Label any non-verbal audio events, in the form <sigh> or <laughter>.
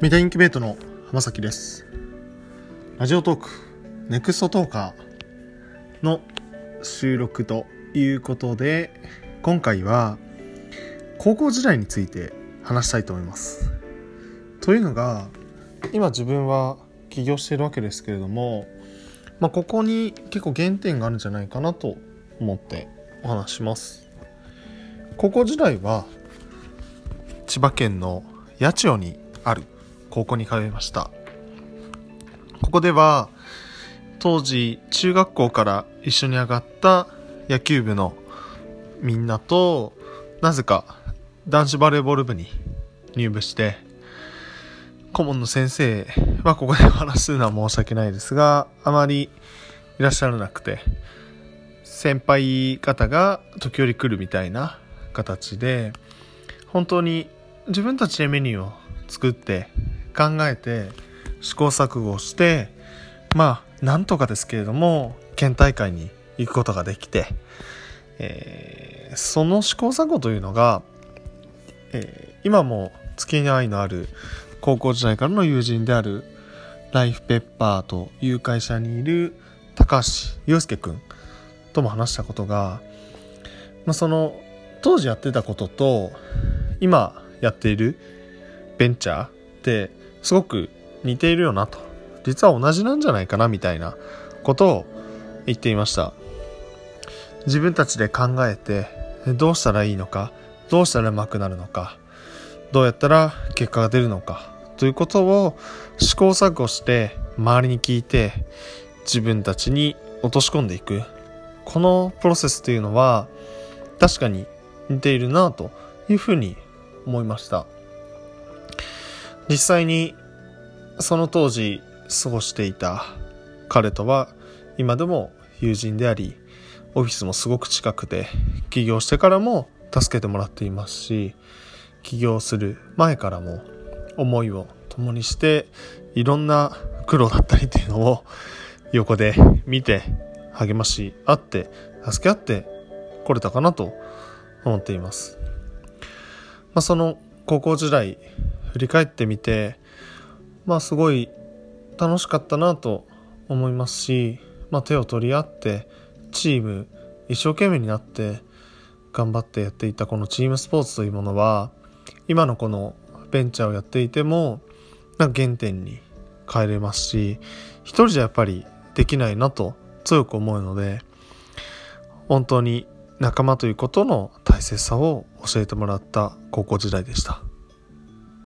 メディアインキュベートの浜崎です。ラジオトーク、ネクストトーカーの収録ということで、今回は高校時代について話したいと思います。というのが、今自分は起業しているわけですけれども、まあ、ここに結構原点があるんじゃないかなと思ってお話します。高校時代は千葉県の八千代にある高校に通いました。ここでは当時中学校から一緒に上がった野球部のみんなとなぜか男子バレーボール部に入部して顧問の先生はここで話すのは申し訳ないですがあまりいらっしゃらなくて先輩方が時折来るみたいな形で本当に自分たちでメニューを作って考えて試行錯誤してまあなんとかですけれども県大会に行くことができて、えーその試行錯誤というのが、えー今も付き合いのある高校時代からの友人であるライフペッパーという会社にいる高橋祐介くんとも話したことが、まあ、その当時やってたことと今やっているベンチャーってすごく似ているよなと。実は同じなんじゃないかなみたいなことを言っていました。自分たちで考えてどうしたらいいのかどうしたらうまくなるのかどうやったら結果が出るのかということを試行錯誤して周りに聞いて自分たちに落とし込んでいく。このプロセスというのは確かに似ているなというふうに思いました。実際にその当時過ごしていた彼とは今でも友人でありオフィスもすごく近くて起業してからも助けてもらっていますし起業する前からも思いを共にしていろんな苦労だったりっていうのを <laughs> 横で見て励まし合って助け合ってこれたかなと思っています。まあ、その高校時代振り返ってみてまあすごい楽しかったなと思いますし、まあ、手を取り合ってチーム一生懸命になって頑張ってやっていたこのチームスポーツというものは今のこのベンチャーをやっていてもなんか原点に変えれますし一人じゃやっぱりできないなと強く思うので本当に仲間ということの大切さを教えてもらった高校時代でした。